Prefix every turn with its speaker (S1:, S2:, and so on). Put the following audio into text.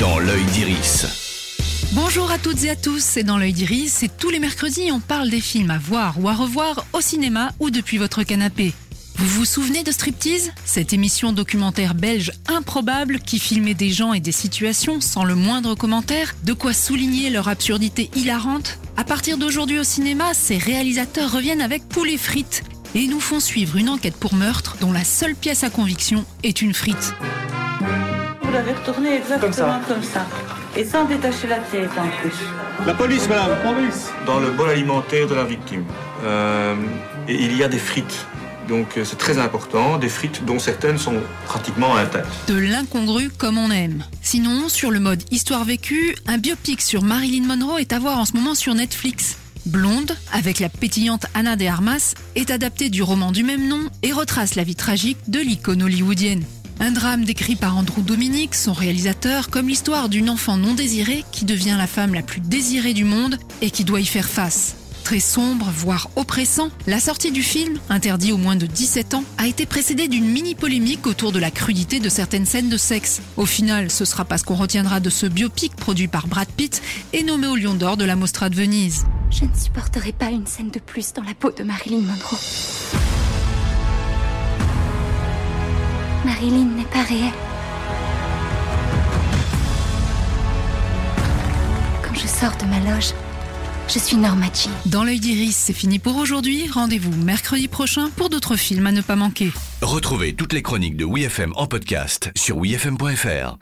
S1: dans l'œil d'Iris.
S2: Bonjour à toutes et à tous, c'est dans l'œil d'Iris et tous les mercredis on parle des films à voir ou à revoir au cinéma ou depuis votre canapé. Vous vous souvenez de Striptease? Cette émission documentaire belge improbable qui filmait des gens et des situations sans le moindre commentaire, de quoi souligner leur absurdité hilarante? À partir d'aujourd'hui au cinéma, ces réalisateurs reviennent avec poulet frites et nous font suivre une enquête pour meurtre dont la seule pièce à conviction est une frite.
S3: L'avez retourné exactement comme ça. Et sans détacher la tête en plus.
S4: La police, madame, police
S5: dans le bol alimentaire de la victime. Euh, et il y a des frites. Donc euh, c'est très important, des frites dont certaines sont pratiquement intactes.
S2: De l'incongru comme on aime. Sinon, sur le mode histoire vécue, un biopic sur Marilyn Monroe est à voir en ce moment sur Netflix. Blonde, avec la pétillante Anna de Armas, est adapté du roman du même nom et retrace la vie tragique de l'icône hollywoodienne. Un drame décrit par Andrew Dominic, son réalisateur, comme l'histoire d'une enfant non désirée qui devient la femme la plus désirée du monde et qui doit y faire face. Très sombre, voire oppressant, la sortie du film, interdit aux moins de 17 ans, a été précédée d'une mini-polémique autour de la crudité de certaines scènes de sexe. Au final, ce sera pas ce qu'on retiendra de ce biopic produit par Brad Pitt et nommé au Lion d'Or de la Mostra de Venise.
S6: Je ne supporterai pas une scène de plus dans la peau de Marilyn Monroe. Marilyn n'est pas réelle. Quand je sors de ma loge, je suis Norma Jean.
S2: Dans l'œil d'Iris, c'est fini pour aujourd'hui. Rendez-vous mercredi prochain pour d'autres films à ne pas manquer.
S1: Retrouvez toutes les chroniques de WeFM en podcast sur wefm.fr.